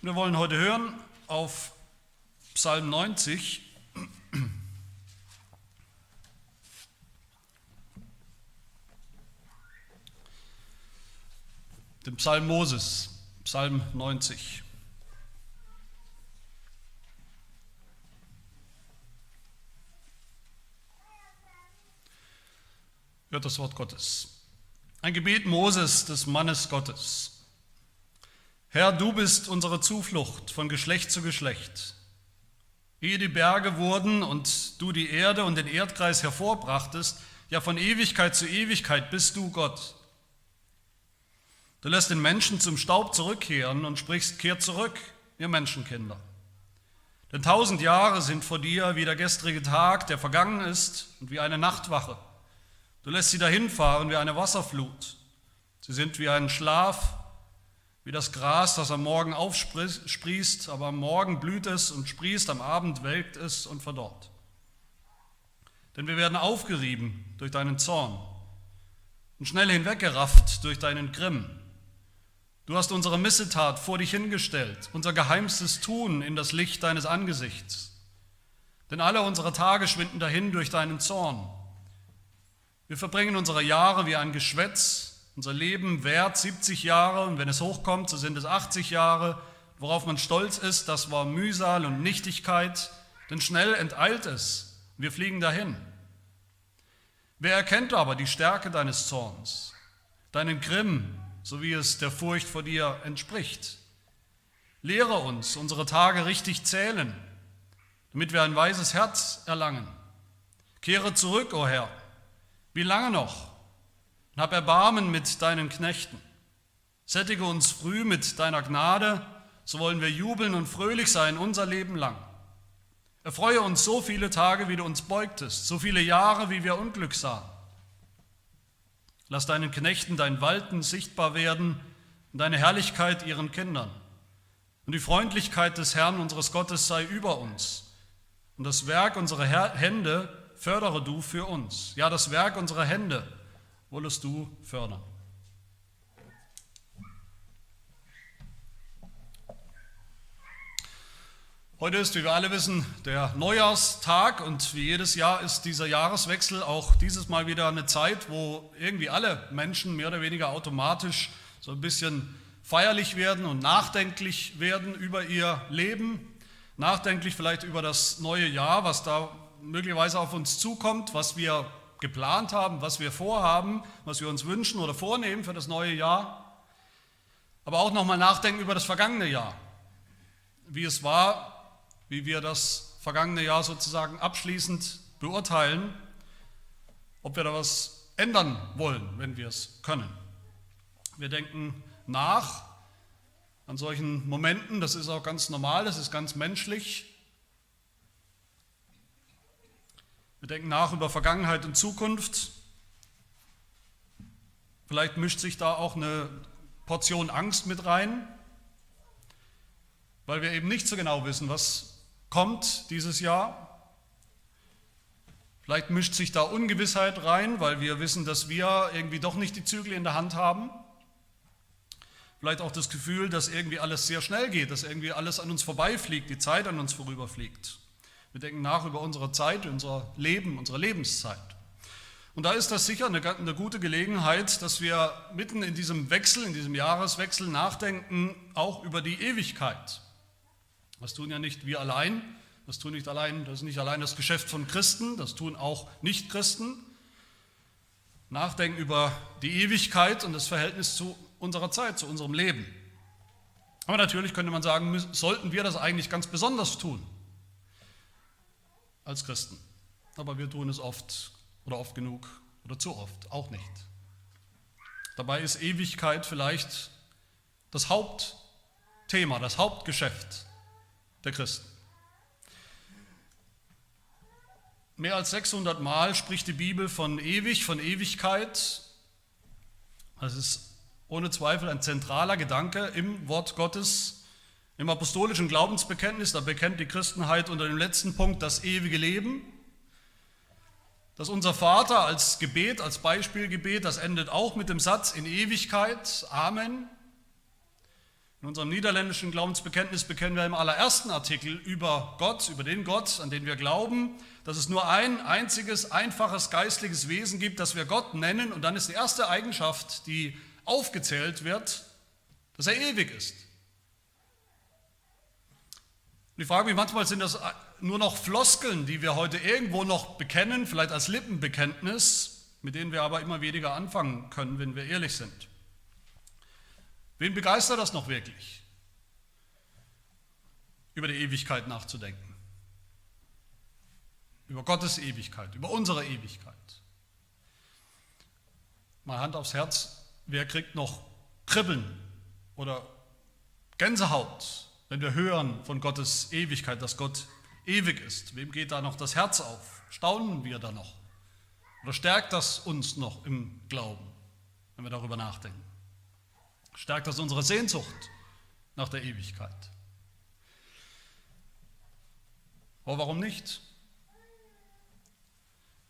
Wir wollen heute hören auf Psalm 90. Den Psalm Moses, Psalm 90. Hört das Wort Gottes. Ein Gebet Moses, des Mannes Gottes. Herr, du bist unsere Zuflucht von Geschlecht zu Geschlecht. Ehe die Berge wurden und du die Erde und den Erdkreis hervorbrachtest, ja von Ewigkeit zu Ewigkeit bist du Gott. Du lässt den Menschen zum Staub zurückkehren und sprichst, kehrt zurück, ihr Menschenkinder. Denn tausend Jahre sind vor dir wie der gestrige Tag, der vergangen ist, und wie eine Nachtwache. Du lässt sie dahinfahren wie eine Wasserflut. Sie sind wie ein Schlaf, wie das Gras, das am Morgen aufsprießt, aber am Morgen blüht es und sprießt, am Abend welkt es und verdorrt. Denn wir werden aufgerieben durch deinen Zorn und schnell hinweggerafft durch deinen Grimm. Du hast unsere Missetat vor dich hingestellt, unser geheimstes Tun in das Licht deines Angesichts. Denn alle unsere Tage schwinden dahin durch deinen Zorn. Wir verbringen unsere Jahre wie ein Geschwätz, unser Leben währt 70 Jahre und wenn es hochkommt, so sind es 80 Jahre. Worauf man stolz ist, das war Mühsal und Nichtigkeit, denn schnell enteilt es. Wir fliegen dahin. Wer erkennt aber die Stärke deines Zorns, deinen Grimm, so wie es der Furcht vor dir entspricht? Lehre uns, unsere Tage richtig zählen, damit wir ein weises Herz erlangen. Kehre zurück, o oh Herr. Wie lange noch? Und hab Erbarmen mit deinen Knechten. Sättige uns früh mit deiner Gnade, so wollen wir jubeln und fröhlich sein unser Leben lang. Erfreue uns so viele Tage, wie du uns beugtest, so viele Jahre, wie wir Unglück sahen. Lass deinen Knechten dein Walten sichtbar werden und deine Herrlichkeit ihren Kindern. Und die Freundlichkeit des Herrn unseres Gottes sei über uns. Und das Werk unserer Hände fördere du für uns. Ja, das Werk unserer Hände wollest du fördern. Heute ist, wie wir alle wissen, der Neujahrstag und wie jedes Jahr ist dieser Jahreswechsel auch dieses Mal wieder eine Zeit, wo irgendwie alle Menschen mehr oder weniger automatisch so ein bisschen feierlich werden und nachdenklich werden über ihr Leben, nachdenklich vielleicht über das neue Jahr, was da möglicherweise auf uns zukommt, was wir geplant haben, was wir vorhaben, was wir uns wünschen oder vornehmen für das neue Jahr. Aber auch nochmal nachdenken über das vergangene Jahr, wie es war, wie wir das vergangene Jahr sozusagen abschließend beurteilen, ob wir da was ändern wollen, wenn wir es können. Wir denken nach an solchen Momenten, das ist auch ganz normal, das ist ganz menschlich. Wir denken nach über Vergangenheit und Zukunft. Vielleicht mischt sich da auch eine Portion Angst mit rein, weil wir eben nicht so genau wissen, was kommt dieses Jahr. Vielleicht mischt sich da Ungewissheit rein, weil wir wissen, dass wir irgendwie doch nicht die Zügel in der Hand haben. Vielleicht auch das Gefühl, dass irgendwie alles sehr schnell geht, dass irgendwie alles an uns vorbeifliegt, die Zeit an uns vorüberfliegt. Wir denken nach über unsere Zeit, unser Leben, unsere Lebenszeit. Und da ist das sicher eine, eine, gute Gelegenheit, dass wir mitten in diesem Wechsel, in diesem Jahreswechsel nachdenken, auch über die Ewigkeit. Das tun ja nicht wir allein, das tun nicht allein, das ist nicht allein das Geschäft von Christen, das tun auch Nichtchristen. Nachdenken über die Ewigkeit und das Verhältnis zu unserer Zeit, zu unserem Leben. Aber natürlich könnte man sagen, sollten wir das eigentlich ganz besonders tun als Christen. Aber wir tun es oft oder oft genug oder zu oft auch nicht. Dabei ist Ewigkeit vielleicht das Hauptthema, das Hauptgeschäft der Christen. Mehr als 600 Mal spricht die Bibel von ewig, von Ewigkeit. Das ist ohne Zweifel ein zentraler Gedanke im Wort Gottes. Im apostolischen Glaubensbekenntnis, da bekennt die Christenheit unter dem letzten Punkt das ewige Leben. Dass unser Vater als Gebet, als Beispielgebet, das endet auch mit dem Satz in Ewigkeit, Amen. In unserem niederländischen Glaubensbekenntnis bekennen wir im allerersten Artikel über Gott, über den Gott, an den wir glauben, dass es nur ein einziges, einfaches geistliches Wesen gibt, das wir Gott nennen. Und dann ist die erste Eigenschaft, die aufgezählt wird, dass er ewig ist. Und ich frage mich, manchmal sind das nur noch Floskeln, die wir heute irgendwo noch bekennen, vielleicht als Lippenbekenntnis, mit denen wir aber immer weniger anfangen können, wenn wir ehrlich sind. Wen begeistert das noch wirklich, über die Ewigkeit nachzudenken? Über Gottes Ewigkeit, über unsere Ewigkeit. Mal Hand aufs Herz, wer kriegt noch Kribbeln oder Gänsehaut, wenn wir hören von Gottes Ewigkeit, dass Gott ewig ist? Wem geht da noch das Herz auf? Staunen wir da noch? Oder stärkt das uns noch im Glauben, wenn wir darüber nachdenken? Stärkt das unsere Sehnsucht nach der Ewigkeit? Aber warum nicht?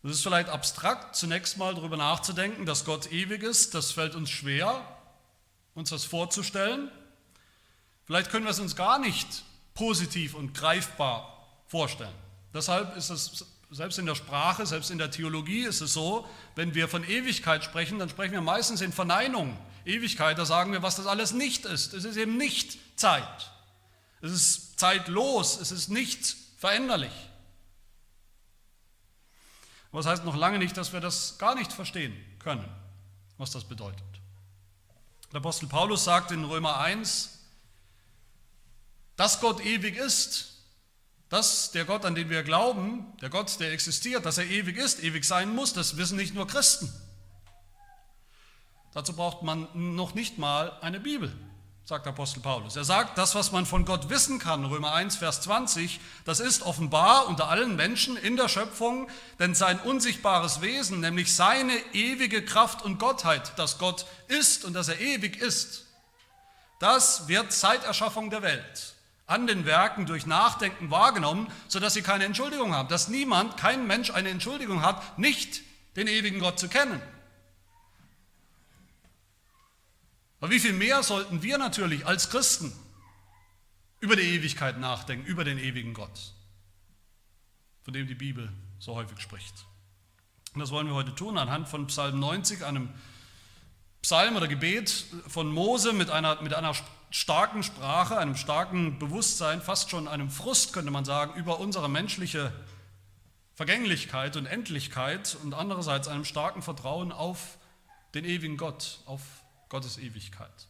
Es ist vielleicht abstrakt, zunächst mal darüber nachzudenken, dass Gott ewig ist. Das fällt uns schwer, uns das vorzustellen. Vielleicht können wir es uns gar nicht positiv und greifbar vorstellen. Deshalb ist es selbst in der Sprache, selbst in der Theologie ist es so, wenn wir von Ewigkeit sprechen, dann sprechen wir meistens in Verneinung. Ewigkeit, da sagen wir, was das alles nicht ist. Es ist eben nicht Zeit. Es ist zeitlos, es ist nicht veränderlich. Das heißt noch lange nicht, dass wir das gar nicht verstehen können, was das bedeutet. Der Apostel Paulus sagt in Römer 1, dass Gott ewig ist, dass der Gott, an den wir glauben, der Gott, der existiert, dass er ewig ist, ewig sein muss, das wissen nicht nur Christen. Dazu braucht man noch nicht mal eine Bibel, sagt Apostel Paulus. Er sagt, das, was man von Gott wissen kann, Römer 1, Vers 20, das ist offenbar unter allen Menschen in der Schöpfung, denn sein unsichtbares Wesen, nämlich seine ewige Kraft und Gottheit, dass Gott ist und dass er ewig ist, das wird seit Erschaffung der Welt an den Werken durch Nachdenken wahrgenommen, sodass sie keine Entschuldigung haben. Dass niemand, kein Mensch eine Entschuldigung hat, nicht den ewigen Gott zu kennen. Aber wie viel mehr sollten wir natürlich als Christen über die Ewigkeit nachdenken, über den ewigen Gott, von dem die Bibel so häufig spricht. Und das wollen wir heute tun anhand von Psalm 90, einem Psalm oder Gebet von Mose mit einer, mit einer starken Sprache, einem starken Bewusstsein, fast schon einem Frust, könnte man sagen, über unsere menschliche Vergänglichkeit und Endlichkeit und andererseits einem starken Vertrauen auf den ewigen Gott, auf Gottes Ewigkeit.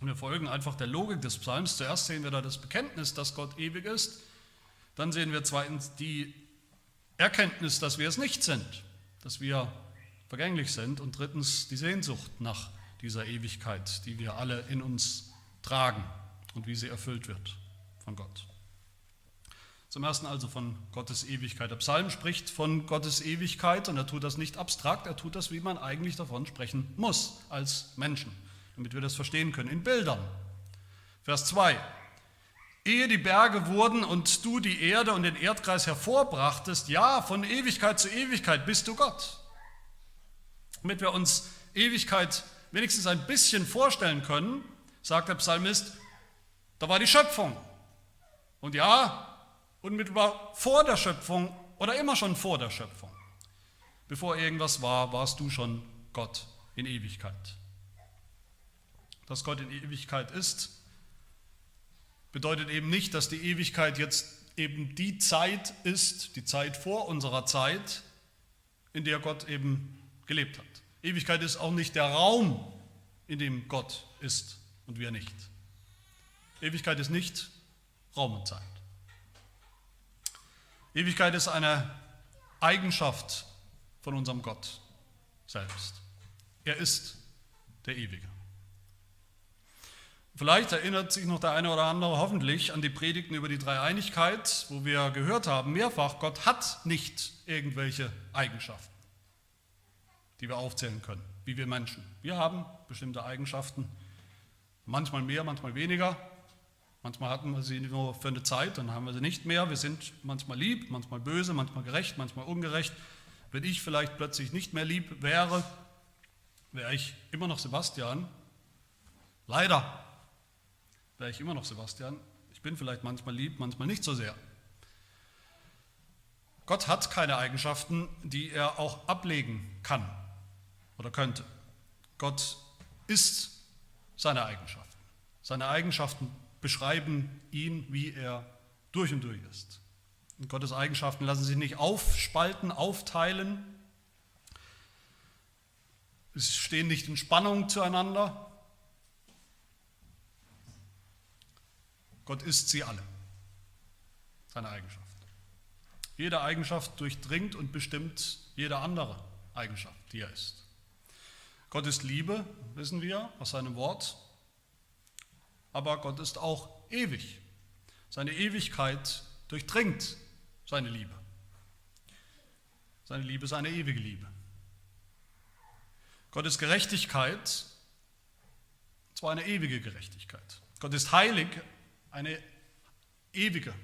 Und wir folgen einfach der Logik des Psalms. Zuerst sehen wir da das Bekenntnis, dass Gott ewig ist. Dann sehen wir zweitens die Erkenntnis, dass wir es nicht sind, dass wir vergänglich sind. Und drittens die Sehnsucht nach dieser Ewigkeit, die wir alle in uns tragen und wie sie erfüllt wird von Gott. Zum ersten also von Gottes Ewigkeit. Der Psalm spricht von Gottes Ewigkeit und er tut das nicht abstrakt, er tut das, wie man eigentlich davon sprechen muss als Menschen, damit wir das verstehen können, in Bildern. Vers 2. Ehe die Berge wurden und du die Erde und den Erdkreis hervorbrachtest, ja, von Ewigkeit zu Ewigkeit bist du Gott. Damit wir uns Ewigkeit wenigstens ein bisschen vorstellen können, sagt der Psalmist, da war die Schöpfung. Und ja, unmittelbar vor der Schöpfung oder immer schon vor der Schöpfung. Bevor irgendwas war, warst du schon Gott in Ewigkeit. Dass Gott in Ewigkeit ist, bedeutet eben nicht, dass die Ewigkeit jetzt eben die Zeit ist, die Zeit vor unserer Zeit, in der Gott eben gelebt hat. Ewigkeit ist auch nicht der Raum, in dem Gott ist und wir nicht. Ewigkeit ist nicht Raum und Zeit. Ewigkeit ist eine Eigenschaft von unserem Gott selbst. Er ist der Ewige. Vielleicht erinnert sich noch der eine oder andere hoffentlich an die Predigten über die Dreieinigkeit, wo wir gehört haben, mehrfach, Gott hat nicht irgendwelche Eigenschaften, die wir aufzählen können, wie wir Menschen. Wir haben bestimmte Eigenschaften, Manchmal mehr, manchmal weniger. Manchmal hatten wir sie nur für eine Zeit, dann haben wir sie nicht mehr. Wir sind manchmal lieb, manchmal böse, manchmal gerecht, manchmal ungerecht. Wenn ich vielleicht plötzlich nicht mehr lieb wäre, wäre ich immer noch Sebastian. Leider. wäre ich immer noch Sebastian. Ich bin vielleicht manchmal lieb, manchmal nicht so sehr. Gott hat keine Eigenschaften, die er auch ablegen kann oder könnte. Gott ist seine Eigenschaften. Seine Eigenschaften beschreiben ihn, wie er durch und durch ist. Und Gottes Eigenschaften lassen sich nicht aufspalten, aufteilen. Sie stehen nicht in Spannung zueinander. Gott ist sie alle, seine Eigenschaft. Jede Eigenschaft durchdringt und bestimmt jede andere Eigenschaft, die er ist. Gott ist Liebe, wissen wir aus seinem Wort, aber Gott ist auch ewig. Seine Ewigkeit durchdringt seine Liebe. Seine Liebe ist eine ewige Liebe. Gott ist Gerechtigkeit, zwar eine ewige Gerechtigkeit. Gott ist heilig, eine ewige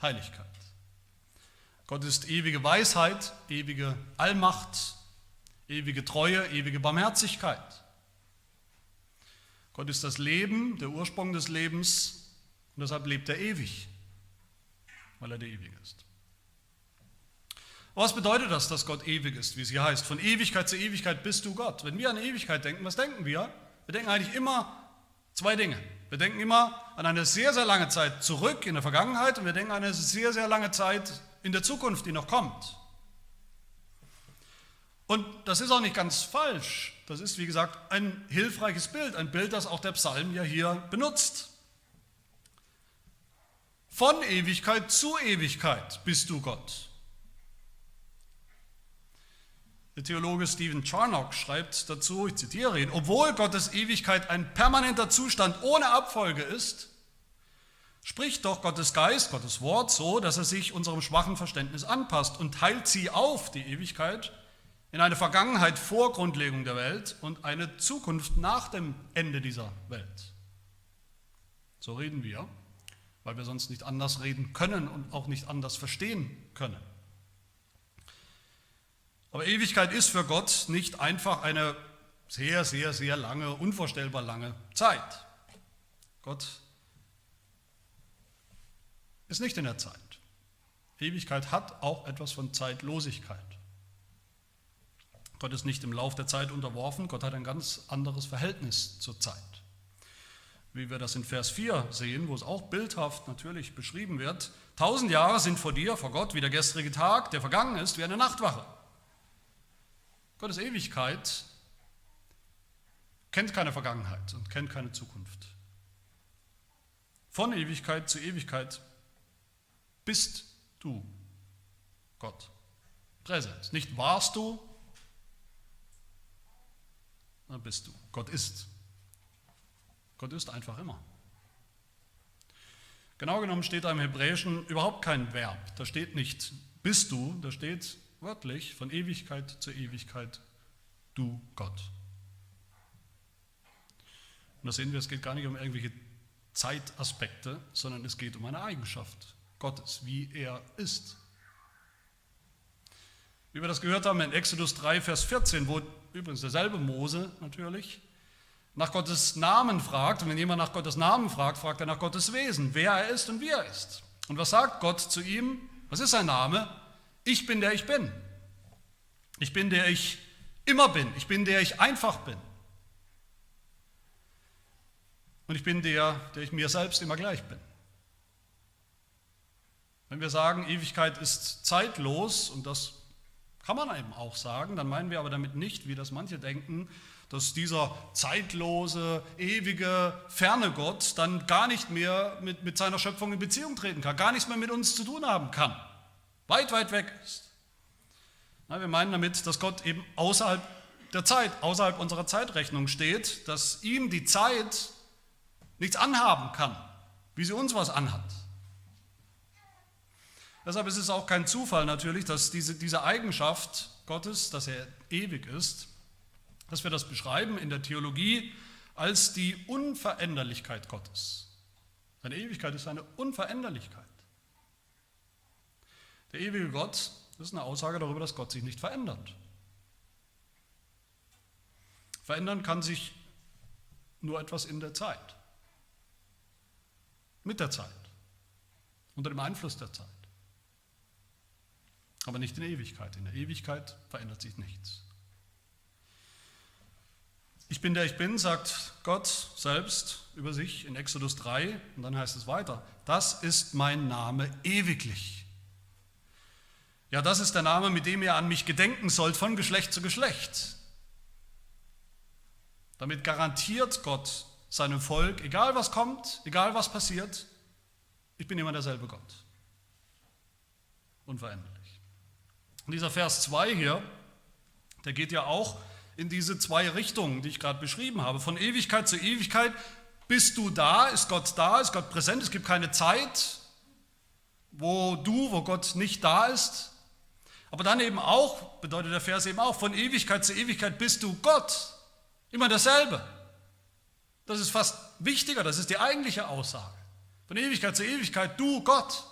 Heiligkeit. Gott ist ewige Weisheit, ewige Allmacht, ewige Treue, ewige Barmherzigkeit. Gott ist das Leben, der Ursprung des Lebens und deshalb lebt er ewig, weil er der Ewige ist. Was bedeutet das, dass Gott ewig ist, wie es hier heißt? Von Ewigkeit zu Ewigkeit bist du Gott. Wenn wir an Ewigkeit denken, was denken wir? Wir denken eigentlich immer zwei Dinge. Wir denken immer an eine sehr, sehr lange Zeit zurück in der Vergangenheit und wir denken an eine sehr, sehr lange Zeit in der Zukunft, die noch kommt. Und das ist auch nicht ganz falsch. Das ist, wie gesagt, ein hilfreiches Bild, ein Bild, das auch der Psalm ja hier benutzt. Von Ewigkeit zu Ewigkeit bist du Gott. Der Theologe Stephen Charnock schreibt dazu, ich zitiere ihn, obwohl Gottes Ewigkeit ein permanenter Zustand ohne Abfolge ist, spricht doch Gottes Geist, Gottes Wort so, dass er sich unserem schwachen Verständnis anpasst und teilt sie auf, die Ewigkeit, in eine Vergangenheit vor Grundlegung der Welt und eine Zukunft nach dem Ende dieser Welt. So reden wir, weil wir sonst nicht anders reden können und auch nicht anders verstehen können. Aber Ewigkeit ist für Gott nicht einfach eine sehr, sehr, sehr lange, unvorstellbar lange Zeit. Gott ist nicht in der Zeit. Ewigkeit hat auch etwas von Zeitlosigkeit. Gott ist nicht im Lauf der Zeit unterworfen, Gott hat ein ganz anderes Verhältnis zur Zeit. Wie wir das in Vers 4 sehen, wo es auch bildhaft natürlich beschrieben wird. Tausend Jahre sind vor dir, vor Gott, wie der gestrige Tag, der vergangen ist, wie eine Nachtwache. Gottes Ewigkeit kennt keine Vergangenheit und kennt keine Zukunft. Von Ewigkeit zu Ewigkeit bist du Gott. Präsens. Nicht warst du, dann bist du. Gott ist. Gott ist einfach immer. Genau genommen steht da im Hebräischen überhaupt kein Verb. Da steht nicht bist du, da steht wörtlich von Ewigkeit zu Ewigkeit du Gott. Und da sehen wir, es geht gar nicht um irgendwelche Zeitaspekte, sondern es geht um eine Eigenschaft Gottes, wie er ist. Wie wir das gehört haben in Exodus 3, Vers 14, wo übrigens derselbe Mose natürlich nach Gottes Namen fragt. Und wenn jemand nach Gottes Namen fragt, fragt er nach Gottes Wesen, wer er ist und wie er ist. Und was sagt Gott zu ihm? Was ist sein Name? Ich bin der ich bin. Ich bin der ich immer bin. Ich bin der ich einfach bin. Und ich bin der, der ich mir selbst immer gleich bin. Wenn wir sagen, Ewigkeit ist zeitlos, und das kann man eben auch sagen, dann meinen wir aber damit nicht, wie das manche denken, dass dieser zeitlose, ewige, ferne Gott dann gar nicht mehr mit, mit seiner Schöpfung in Beziehung treten kann, gar nichts mehr mit uns zu tun haben kann, weit, weit weg ist. Na, wir meinen damit, dass Gott eben außerhalb der Zeit, außerhalb unserer Zeitrechnung steht, dass ihm die Zeit nichts anhaben kann, wie sie uns was anhat. Deshalb ist es auch kein Zufall natürlich, dass diese, diese Eigenschaft Gottes, dass er ewig ist, dass wir das beschreiben in der Theologie als die Unveränderlichkeit Gottes. Seine Ewigkeit ist eine Unveränderlichkeit. Der ewige Gott ist eine Aussage darüber, dass Gott sich nicht verändert. Verändern kann sich nur etwas in der Zeit. mit der Zeit, unter dem Einfluss der Zeit. Aber nicht in Ewigkeit. In der Ewigkeit verändert sich nichts. Ich bin der ich bin, sagt Gott selbst über sich in Exodus 3 und dann heißt es weiter, das ist mein Name ewiglich. Ja, das ist der Name, mit dem ihr an mich gedenken sollt von Geschlecht zu Geschlecht. Damit garantiert Gott seinem Volk, egal was kommt, egal was passiert, ich bin immer derselbe Gott. Unveränderlich. Und dieser Vers 2 hier, der geht ja auch in diese zwei Richtungen, die ich gerade beschrieben habe. Von Ewigkeit zu Ewigkeit bist du da, ist Gott da, ist Gott präsent, es gibt keine Zeit, wo du, wo Gott nicht da ist. Aber dann eben auch, bedeutet der Vers eben auch, von Ewigkeit zu Ewigkeit bist du Gott, immer dasselbe. Das ist fast wichtiger, das ist die eigentliche Aussage. Von Ewigkeit zu Ewigkeit, du Gott,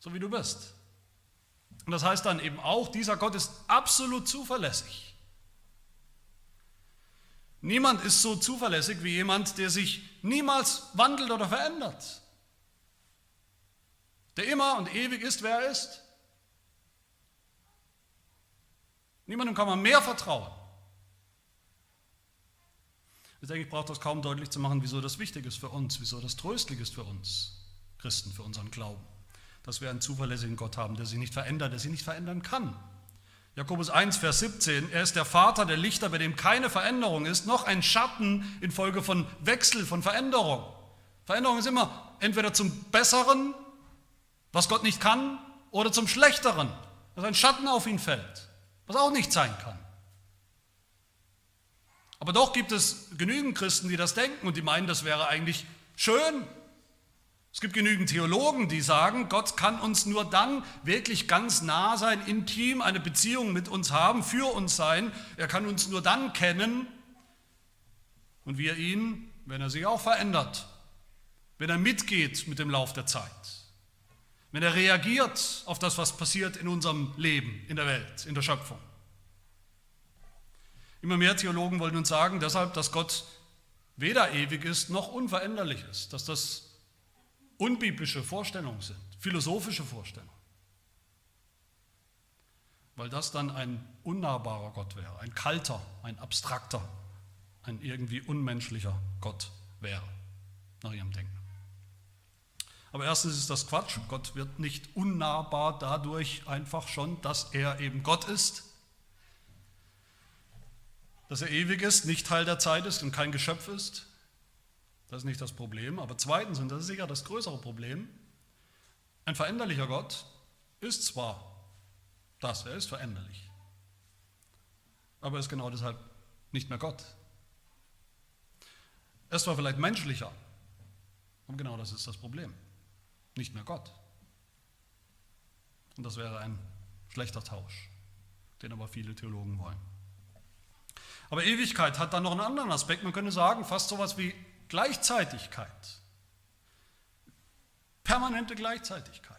so wie du bist. Und das heißt dann eben auch, dieser Gott ist absolut zuverlässig. Niemand ist so zuverlässig wie jemand, der sich niemals wandelt oder verändert. Der immer und ewig ist, wer er ist. Niemandem kann man mehr vertrauen. Ich denke, ich brauche das kaum deutlich zu machen, wieso das wichtig ist für uns, wieso das tröstlich ist für uns Christen, für unseren Glauben dass wir einen zuverlässigen Gott haben, der sich nicht verändert, der sich nicht verändern kann. Jakobus 1, Vers 17, er ist der Vater der Lichter, bei dem keine Veränderung ist, noch ein Schatten infolge von Wechsel, von Veränderung. Veränderung ist immer entweder zum Besseren, was Gott nicht kann, oder zum Schlechteren, dass ein Schatten auf ihn fällt, was auch nicht sein kann. Aber doch gibt es genügend Christen, die das denken und die meinen, das wäre eigentlich schön, es gibt genügend Theologen, die sagen, Gott kann uns nur dann wirklich ganz nah sein, intim eine Beziehung mit uns haben, für uns sein. Er kann uns nur dann kennen und wir ihn, wenn er sich auch verändert, wenn er mitgeht mit dem Lauf der Zeit, wenn er reagiert auf das, was passiert in unserem Leben, in der Welt, in der Schöpfung. Immer mehr Theologen wollen uns sagen, deshalb, dass Gott weder ewig ist noch unveränderlich ist, dass das unbiblische Vorstellungen sind, philosophische Vorstellungen. Weil das dann ein unnahbarer Gott wäre, ein kalter, ein abstrakter, ein irgendwie unmenschlicher Gott wäre, nach ihrem Denken. Aber erstens ist das Quatsch. Gott wird nicht unnahbar dadurch einfach schon, dass er eben Gott ist, dass er ewig ist, nicht Teil der Zeit ist und kein Geschöpf ist, das ist nicht das Problem. Aber zweitens, und das ist sicher das größere Problem, ein veränderlicher Gott ist zwar das, er ist veränderlich, aber er ist genau deshalb nicht mehr Gott. Er ist zwar vielleicht menschlicher, aber genau das ist das Problem. Nicht mehr Gott. Und das wäre ein schlechter Tausch, den aber viele Theologen wollen. Aber Ewigkeit hat dann noch einen anderen Aspekt. Man könnte sagen, fast so etwas wie Gleichzeitigkeit. Permanente Gleichzeitigkeit.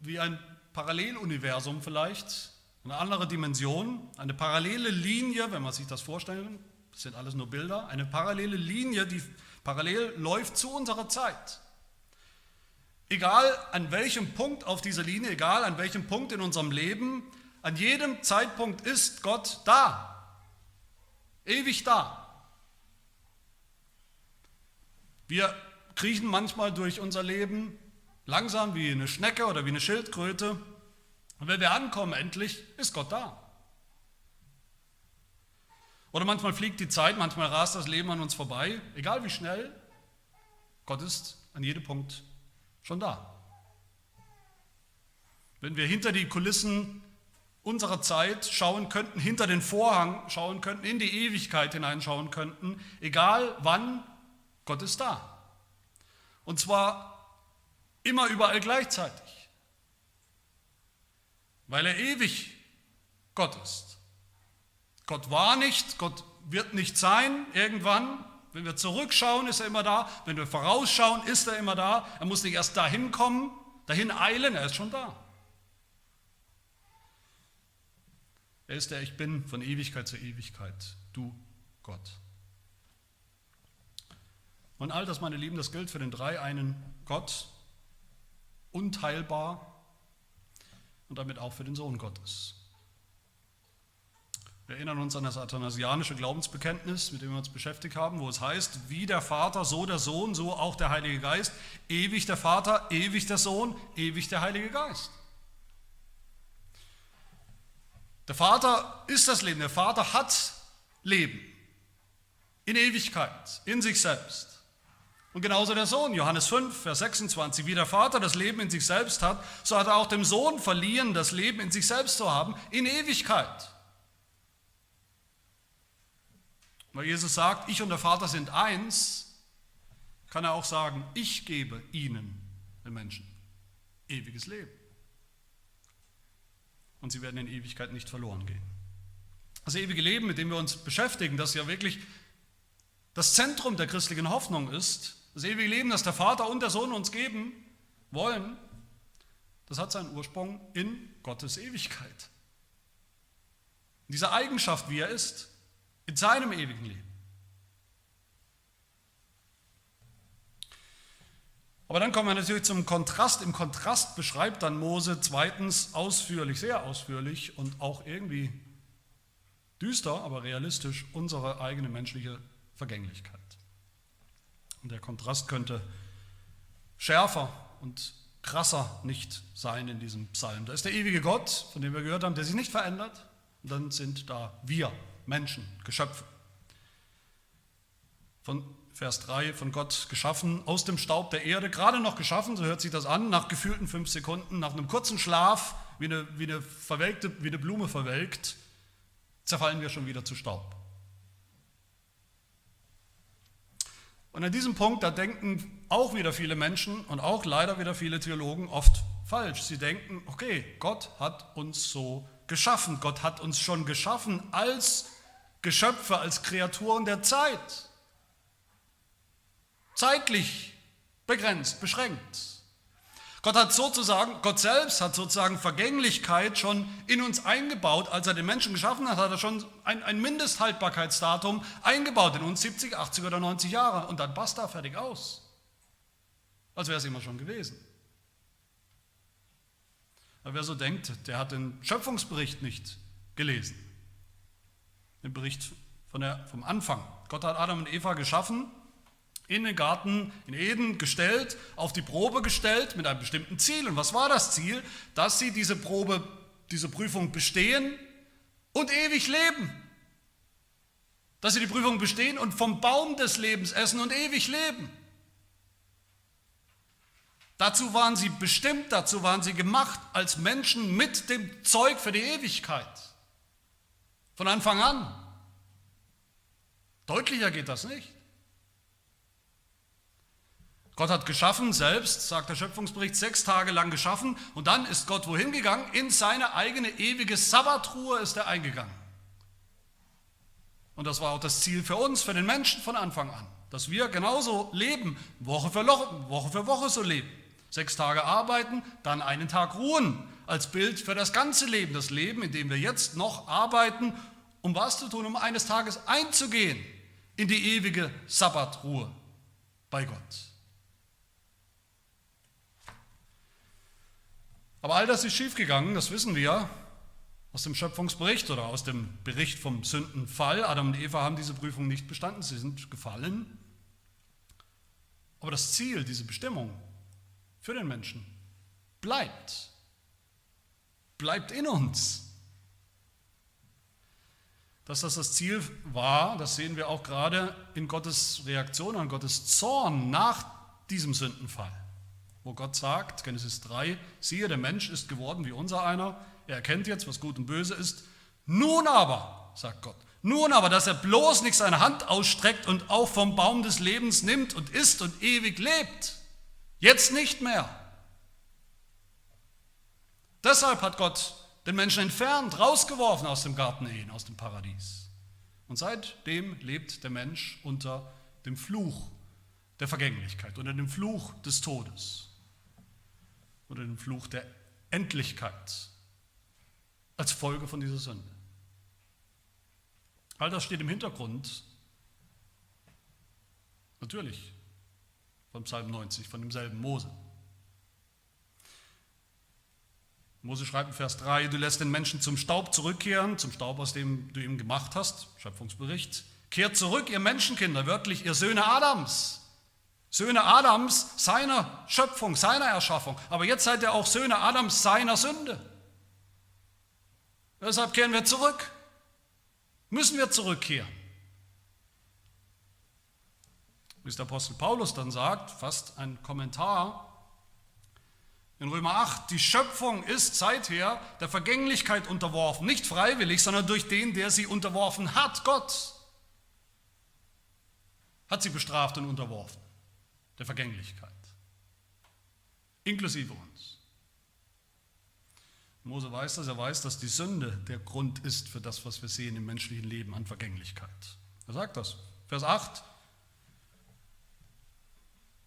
Wie ein Paralleluniversum vielleicht, eine andere Dimension, eine parallele Linie, wenn man sich das vorstellen, das sind alles nur Bilder, eine parallele Linie, die parallel läuft zu unserer Zeit. Egal an welchem Punkt auf dieser Linie, egal an welchem Punkt in unserem Leben, an jedem Zeitpunkt ist Gott da, ewig da. Wir kriechen manchmal durch unser Leben langsam wie eine Schnecke oder wie eine Schildkröte. Und wenn wir ankommen endlich, ist Gott da. Oder manchmal fliegt die Zeit, manchmal rast das Leben an uns vorbei, egal wie schnell, Gott ist an jedem Punkt schon da. Wenn wir hinter die Kulissen unserer Zeit schauen könnten, hinter den Vorhang schauen könnten, in die Ewigkeit hineinschauen könnten, egal wann, Gott ist da. Und zwar immer überall gleichzeitig. Weil er ewig Gott ist. Gott war nicht, Gott wird nicht sein irgendwann. Wenn wir zurückschauen, ist er immer da. Wenn wir vorausschauen, ist er immer da. Er muss nicht erst dahin kommen, dahin eilen, er ist schon da. Er ist der Ich Bin von Ewigkeit zu Ewigkeit, du Gott. Und all das, meine Lieben, das gilt für den dreieinen Gott, unteilbar und damit auch für den Sohn Gottes. Wir erinnern uns an das athanasianische Glaubensbekenntnis, mit dem wir uns beschäftigt haben, wo es heißt, wie der Vater, so der Sohn, so auch der Heilige Geist, ewig der Vater, ewig der Sohn, ewig der Heilige Geist. Der Vater ist das Leben, der Vater hat Leben in Ewigkeit, in sich selbst. Und genauso der Sohn, Johannes 5, Vers 26, wie der Vater das Leben in sich selbst hat, so hat er auch dem Sohn verliehen, das Leben in sich selbst zu haben, in Ewigkeit. Weil Jesus sagt, ich und der Vater sind eins, kann er auch sagen, ich gebe ihnen, den Menschen, ewiges Leben. Und sie werden in Ewigkeit nicht verloren gehen. Das ewige Leben, mit dem wir uns beschäftigen, das ja wirklich das Zentrum der christlichen Hoffnung ist, das ewige Leben, das der Vater und der Sohn uns geben wollen, das hat seinen Ursprung in Gottes Ewigkeit. In dieser Eigenschaft, wie er ist, in seinem ewigen Leben. Aber dann kommen wir natürlich zum Kontrast. Im Kontrast beschreibt dann Mose zweitens ausführlich, sehr ausführlich und auch irgendwie düster, aber realistisch unsere eigene menschliche Vergänglichkeit. Und der Kontrast könnte schärfer und krasser nicht sein in diesem Psalm. Da ist der ewige Gott, von dem wir gehört haben, der sich nicht verändert. Und dann sind da wir, Menschen, Geschöpfe. Von Vers 3, von Gott geschaffen, aus dem Staub der Erde, gerade noch geschaffen, so hört sich das an, nach gefühlten fünf Sekunden, nach einem kurzen Schlaf, wie eine, wie eine, verwelkte, wie eine Blume verwelkt, zerfallen wir schon wieder zu Staub. Und an diesem Punkt, da denken auch wieder viele Menschen und auch leider wieder viele Theologen oft falsch. Sie denken, okay, Gott hat uns so geschaffen. Gott hat uns schon geschaffen als Geschöpfe, als Kreaturen der Zeit. Zeitlich begrenzt, beschränkt. Gott hat sozusagen, Gott selbst hat sozusagen Vergänglichkeit schon in uns eingebaut. Als er den Menschen geschaffen hat, hat er schon ein, ein Mindesthaltbarkeitsdatum eingebaut in uns, 70, 80 oder 90 Jahre. Und dann passt da fertig aus. Als wäre es immer schon gewesen. Aber wer so denkt, der hat den Schöpfungsbericht nicht gelesen. Den Bericht von der, vom Anfang. Gott hat Adam und Eva geschaffen in den Garten in Eden gestellt, auf die Probe gestellt mit einem bestimmten Ziel. Und was war das Ziel? Dass sie diese Probe, diese Prüfung bestehen und ewig leben. Dass sie die Prüfung bestehen und vom Baum des Lebens essen und ewig leben. Dazu waren sie bestimmt, dazu waren sie gemacht als Menschen mit dem Zeug für die Ewigkeit. Von Anfang an. Deutlicher geht das nicht. Gott hat geschaffen, selbst, sagt der Schöpfungsbericht, sechs Tage lang geschaffen und dann ist Gott wohin gegangen? In seine eigene ewige Sabbatruhe ist er eingegangen. Und das war auch das Ziel für uns, für den Menschen von Anfang an, dass wir genauso leben, Woche für Woche, Woche für Woche so leben. Sechs Tage arbeiten, dann einen Tag ruhen, als Bild für das ganze Leben, das Leben, in dem wir jetzt noch arbeiten, um was zu tun, um eines Tages einzugehen in die ewige Sabbatruhe bei Gott. Aber all das ist schiefgegangen, das wissen wir aus dem Schöpfungsbericht oder aus dem Bericht vom Sündenfall. Adam und Eva haben diese Prüfung nicht bestanden, sie sind gefallen. Aber das Ziel, diese Bestimmung für den Menschen bleibt, bleibt in uns. Dass das das Ziel war, das sehen wir auch gerade in Gottes Reaktion, an Gottes Zorn nach diesem Sündenfall wo Gott sagt, Genesis 3, siehe, der Mensch ist geworden wie unser einer, er erkennt jetzt, was gut und böse ist. Nun aber, sagt Gott, nun aber, dass er bloß nicht seine Hand ausstreckt und auch vom Baum des Lebens nimmt und isst und ewig lebt. Jetzt nicht mehr. Deshalb hat Gott den Menschen entfernt, rausgeworfen aus dem Garten Ehen, aus dem Paradies. Und seitdem lebt der Mensch unter dem Fluch der Vergänglichkeit, unter dem Fluch des Todes oder den Fluch der Endlichkeit als Folge von dieser Sünde. All das steht im Hintergrund, natürlich, von Psalm 90, von demselben Mose. Mose schreibt in Vers 3, du lässt den Menschen zum Staub zurückkehren, zum Staub, aus dem du ihn gemacht hast, Schöpfungsbericht. Kehrt zurück, ihr Menschenkinder, wörtlich ihr Söhne Adams. Söhne Adams seiner Schöpfung, seiner Erschaffung. Aber jetzt seid ihr auch Söhne Adams seiner Sünde. Deshalb kehren wir zurück. Müssen wir zurückkehren. Wie es der Apostel Paulus dann sagt, fast ein Kommentar in Römer 8, die Schöpfung ist seither der Vergänglichkeit unterworfen, nicht freiwillig, sondern durch den, der sie unterworfen hat, Gott, hat sie bestraft und unterworfen, der Vergänglichkeit, inklusive uns. Mose weiß das, er weiß, dass die Sünde der Grund ist für das, was wir sehen im menschlichen Leben an Vergänglichkeit. Er sagt das. Vers 8,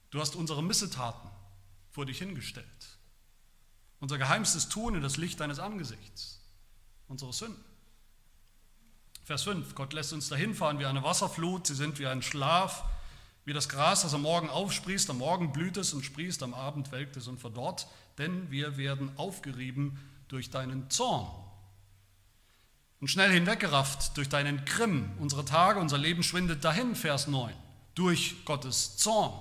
du hast unsere Missetaten vor dich hingestellt. Unser geheimstes Tun in das Licht deines Angesichts. Unsere Sünden. Vers 5. Gott lässt uns dahin fahren wie eine Wasserflut. Sie sind wie ein Schlaf, wie das Gras, das am Morgen aufsprießt. Am Morgen blüht es und sprießt, am Abend welkt es und verdorrt. Denn wir werden aufgerieben durch deinen Zorn und schnell hinweggerafft durch deinen Grimm. Unsere Tage, unser Leben schwindet dahin, Vers 9, durch Gottes Zorn.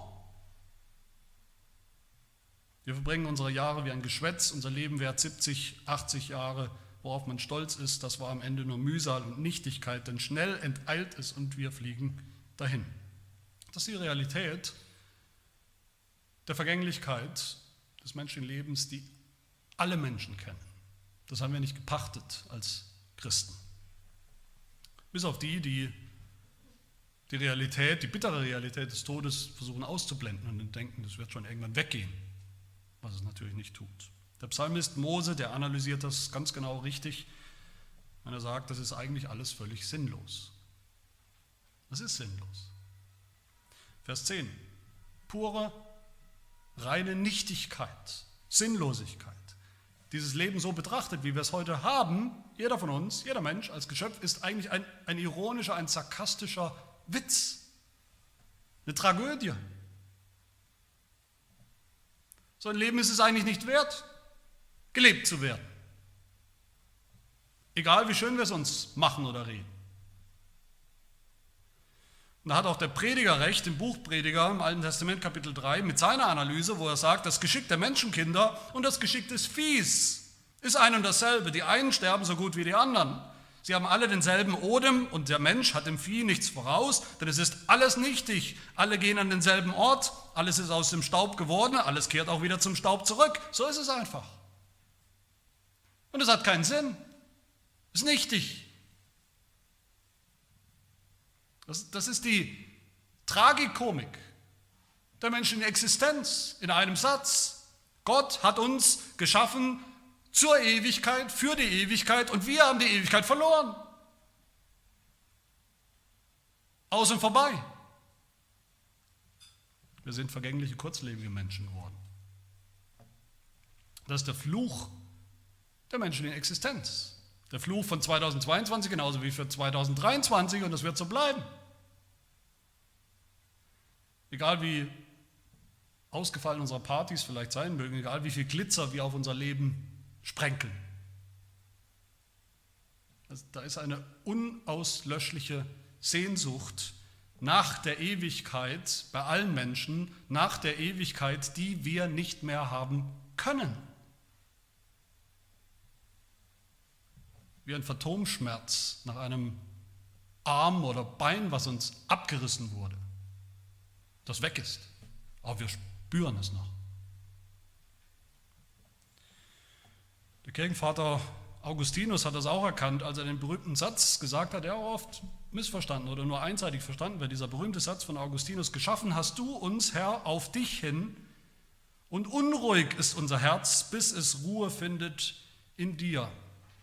Wir verbringen unsere Jahre wie ein Geschwätz, unser Leben währt 70, 80 Jahre, worauf man stolz ist, das war am Ende nur Mühsal und Nichtigkeit, denn schnell enteilt es und wir fliegen dahin. Das ist die Realität der Vergänglichkeit des menschlichen Lebens, die alle Menschen kennen. Das haben wir nicht gepachtet als Christen. Bis auf die, die die Realität, die bittere Realität des Todes versuchen auszublenden und denken, das wird schon irgendwann weggehen was es natürlich nicht tut. Der Psalmist Mose, der analysiert das ganz genau richtig, wenn er sagt, das ist eigentlich alles völlig sinnlos. Das ist sinnlos. Vers 10. Pure, reine Nichtigkeit, Sinnlosigkeit. Dieses Leben so betrachtet, wie wir es heute haben, jeder von uns, jeder Mensch als Geschöpf, ist eigentlich ein, ein ironischer, ein sarkastischer Witz, eine Tragödie. So ein Leben ist es eigentlich nicht wert, gelebt zu werden. Egal wie schön wir es uns machen oder reden. Und da hat auch der Prediger recht, im Buch Prediger im Alten Testament Kapitel 3, mit seiner Analyse, wo er sagt, das Geschick der Menschenkinder und das Geschick des Viehs ist ein und dasselbe. Die einen sterben so gut wie die anderen. Sie haben alle denselben Odem und der Mensch hat dem Vieh nichts voraus, denn es ist alles nichtig. Alle gehen an denselben Ort, alles ist aus dem Staub geworden, alles kehrt auch wieder zum Staub zurück. So ist es einfach. Und es hat keinen Sinn. Es ist nichtig. Das, das ist die Tragikomik der menschlichen Existenz in einem Satz. Gott hat uns geschaffen zur Ewigkeit, für die Ewigkeit und wir haben die Ewigkeit verloren. Aus und vorbei. Wir sind vergängliche, kurzlebige Menschen geworden. Das ist der Fluch der menschlichen Existenz. Der Fluch von 2022 genauso wie für 2023 und das wird so bleiben. Egal wie ausgefallen unsere Partys vielleicht sein mögen, egal wie viel Glitzer wir auf unser Leben sprenkeln. Also da ist eine unauslöschliche Sehnsucht nach der Ewigkeit bei allen Menschen, nach der Ewigkeit, die wir nicht mehr haben können. Wie ein Phantomschmerz nach einem Arm oder Bein, was uns abgerissen wurde, das weg ist. Aber wir spüren es noch. Der Kirchenvater Augustinus hat das auch erkannt, als er den berühmten Satz gesagt hat, der auch oft missverstanden oder nur einseitig verstanden wird. Dieser berühmte Satz von Augustinus, geschaffen hast du uns, Herr, auf dich hin und unruhig ist unser Herz, bis es Ruhe findet in dir,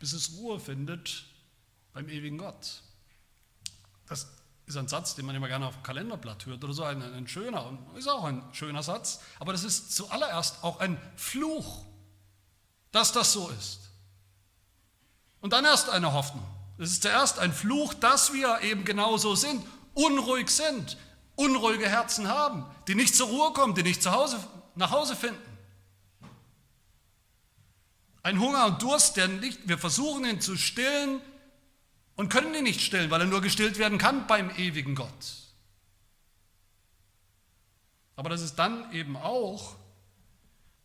bis es Ruhe findet beim ewigen Gott. Das ist ein Satz, den man immer gerne auf dem Kalenderblatt hört oder so, ein, ein schöner, und ist auch ein schöner Satz, aber das ist zuallererst auch ein Fluch dass das so ist. Und dann erst eine Hoffnung. Es ist zuerst ein Fluch, dass wir eben genauso sind, unruhig sind, unruhige Herzen haben, die nicht zur Ruhe kommen, die nicht zu Hause, nach Hause finden. Ein Hunger und Durst, der nicht, wir versuchen ihn zu stillen und können ihn nicht stillen, weil er nur gestillt werden kann beim ewigen Gott. Aber das ist dann eben auch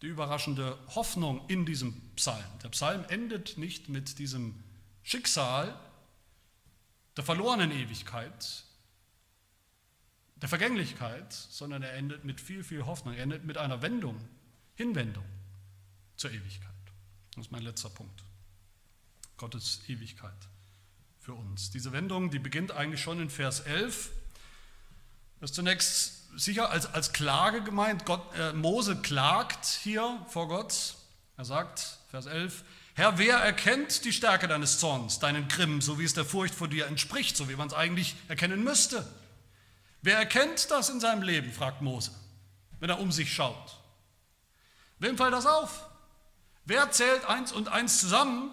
die überraschende Hoffnung in diesem Psalm. Der Psalm endet nicht mit diesem Schicksal der verlorenen Ewigkeit, der Vergänglichkeit, sondern er endet mit viel, viel Hoffnung. Er endet mit einer Wendung, Hinwendung zur Ewigkeit. Das ist mein letzter Punkt. Gottes Ewigkeit für uns. Diese Wendung, die beginnt eigentlich schon in Vers 11. Das ist zunächst sicher als, als Klage gemeint. Gott, äh, Mose klagt hier vor Gott. Er sagt, Vers 11, Herr, wer erkennt die Stärke deines Zorns, deinen Grimm, so wie es der Furcht vor dir entspricht, so wie man es eigentlich erkennen müsste? Wer erkennt das in seinem Leben, fragt Mose, wenn er um sich schaut. Wem fällt das auf? Wer zählt eins und eins zusammen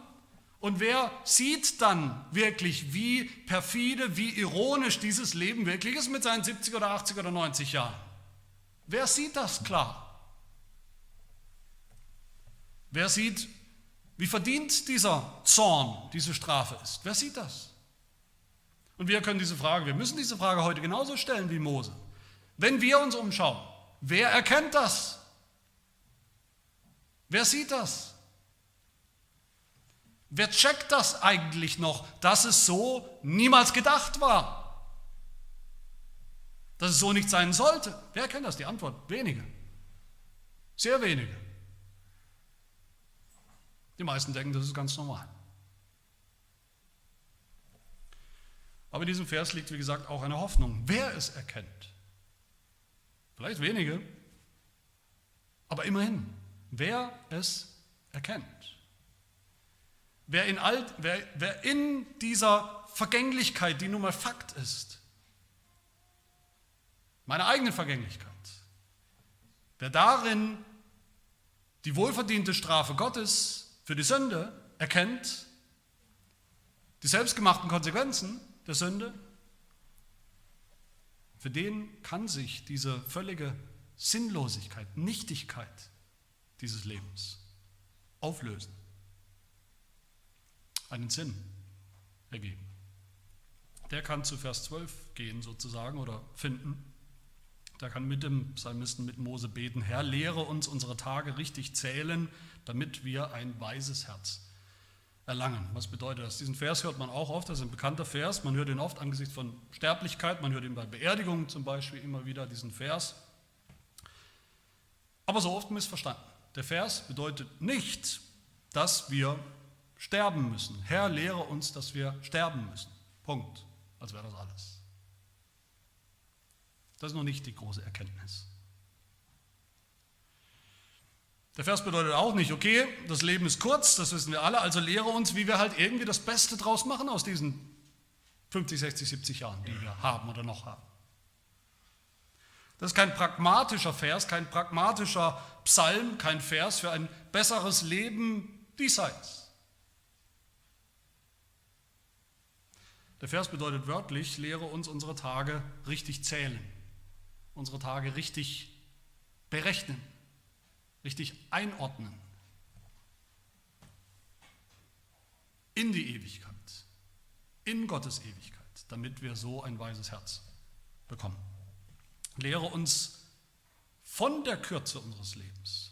und wer sieht dann wirklich, wie perfide, wie ironisch dieses Leben wirklich ist mit seinen 70 oder 80 oder 90 Jahren? Wer sieht das klar? Wer sieht, wie verdient dieser Zorn, diese Strafe ist? Wer sieht das? Und wir können diese Frage, wir müssen diese Frage heute genauso stellen wie Mose. Wenn wir uns umschauen, wer erkennt das? Wer sieht das? Wer checkt das eigentlich noch, dass es so niemals gedacht war? Dass es so nicht sein sollte? Wer kennt das? Die Antwort, wenige. Sehr wenige. Die meisten denken, das ist ganz normal. Aber in diesem Vers liegt, wie gesagt, auch eine Hoffnung. Wer es erkennt, vielleicht wenige, aber immerhin, wer es erkennt. Wer in, all, wer, wer in dieser Vergänglichkeit, die nun mal Fakt ist, meine eigene Vergänglichkeit, wer darin die wohlverdiente Strafe Gottes für die Sünde erkennt, die selbstgemachten Konsequenzen der Sünde, für den kann sich diese völlige Sinnlosigkeit, Nichtigkeit dieses Lebens auflösen einen Sinn ergeben. Der kann zu Vers 12 gehen sozusagen oder finden. Der kann mit dem Psalmisten, mit Mose beten, Herr, lehre uns unsere Tage richtig zählen, damit wir ein weises Herz erlangen. Was bedeutet das? Diesen Vers hört man auch oft, das ist ein bekannter Vers. Man hört ihn oft angesichts von Sterblichkeit, man hört ihn bei Beerdigungen zum Beispiel immer wieder, diesen Vers. Aber so oft missverstanden. Der Vers bedeutet nicht, dass wir sterben müssen. Herr, lehre uns, dass wir sterben müssen. Punkt. Als wäre das alles. Das ist noch nicht die große Erkenntnis. Der Vers bedeutet auch nicht, okay, das Leben ist kurz, das wissen wir alle, also lehre uns, wie wir halt irgendwie das Beste draus machen aus diesen 50, 60, 70 Jahren, die wir haben oder noch haben. Das ist kein pragmatischer Vers, kein pragmatischer Psalm, kein Vers für ein besseres Leben diesseits. Der Vers bedeutet wörtlich, lehre uns unsere Tage richtig zählen, unsere Tage richtig berechnen, richtig einordnen in die Ewigkeit, in Gottes Ewigkeit, damit wir so ein weises Herz bekommen. Lehre uns von der Kürze unseres Lebens,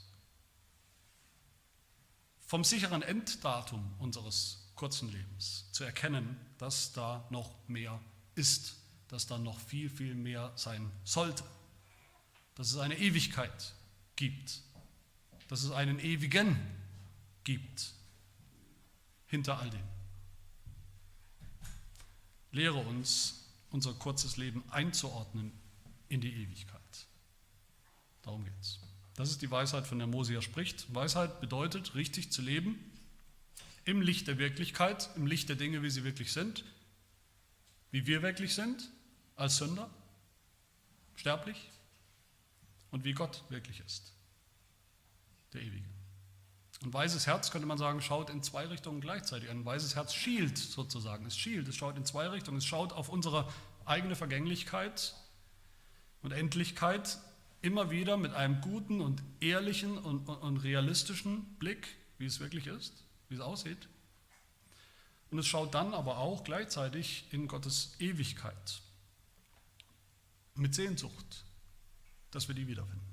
vom sicheren Enddatum unseres kurzen Lebens zu erkennen, dass da noch mehr ist, dass da noch viel, viel mehr sein sollte, dass es eine Ewigkeit gibt, dass es einen ewigen gibt hinter all dem. Lehre uns, unser kurzes Leben einzuordnen in die Ewigkeit. Darum geht es. Das ist die Weisheit, von der Mosia spricht. Weisheit bedeutet, richtig zu leben, im Licht der Wirklichkeit, im Licht der Dinge, wie sie wirklich sind, wie wir wirklich sind, als Sünder, sterblich und wie Gott wirklich ist, der Ewige. Ein weises Herz, könnte man sagen, schaut in zwei Richtungen gleichzeitig. Ein weises Herz schielt sozusagen. Es schielt, es schaut in zwei Richtungen. Es schaut auf unsere eigene Vergänglichkeit und Endlichkeit immer wieder mit einem guten und ehrlichen und, und, und realistischen Blick, wie es wirklich ist, wie es aussieht. Und es schaut dann aber auch gleichzeitig in Gottes Ewigkeit mit Sehnsucht, dass wir die wiederfinden.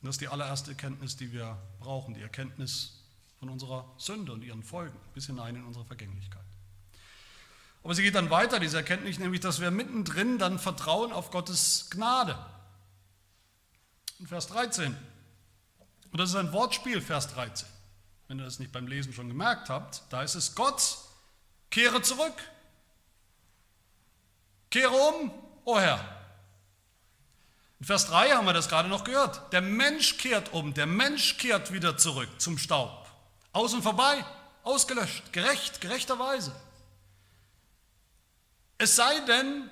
Und das ist die allererste Erkenntnis, die wir brauchen, die Erkenntnis von unserer Sünde und ihren Folgen bis hinein in unsere Vergänglichkeit. Aber sie geht dann weiter, diese Erkenntnis, nämlich, dass wir mittendrin dann vertrauen auf Gottes Gnade. In Vers 13. Und das ist ein Wortspiel, Vers 13. Wenn ihr das nicht beim Lesen schon gemerkt habt, da ist es Gott, kehre zurück. Kehre um, o oh Herr. In Vers 3 haben wir das gerade noch gehört. Der Mensch kehrt um, der Mensch kehrt wieder zurück zum Staub. Aus und vorbei, ausgelöscht, gerecht, gerechterweise. Es sei denn,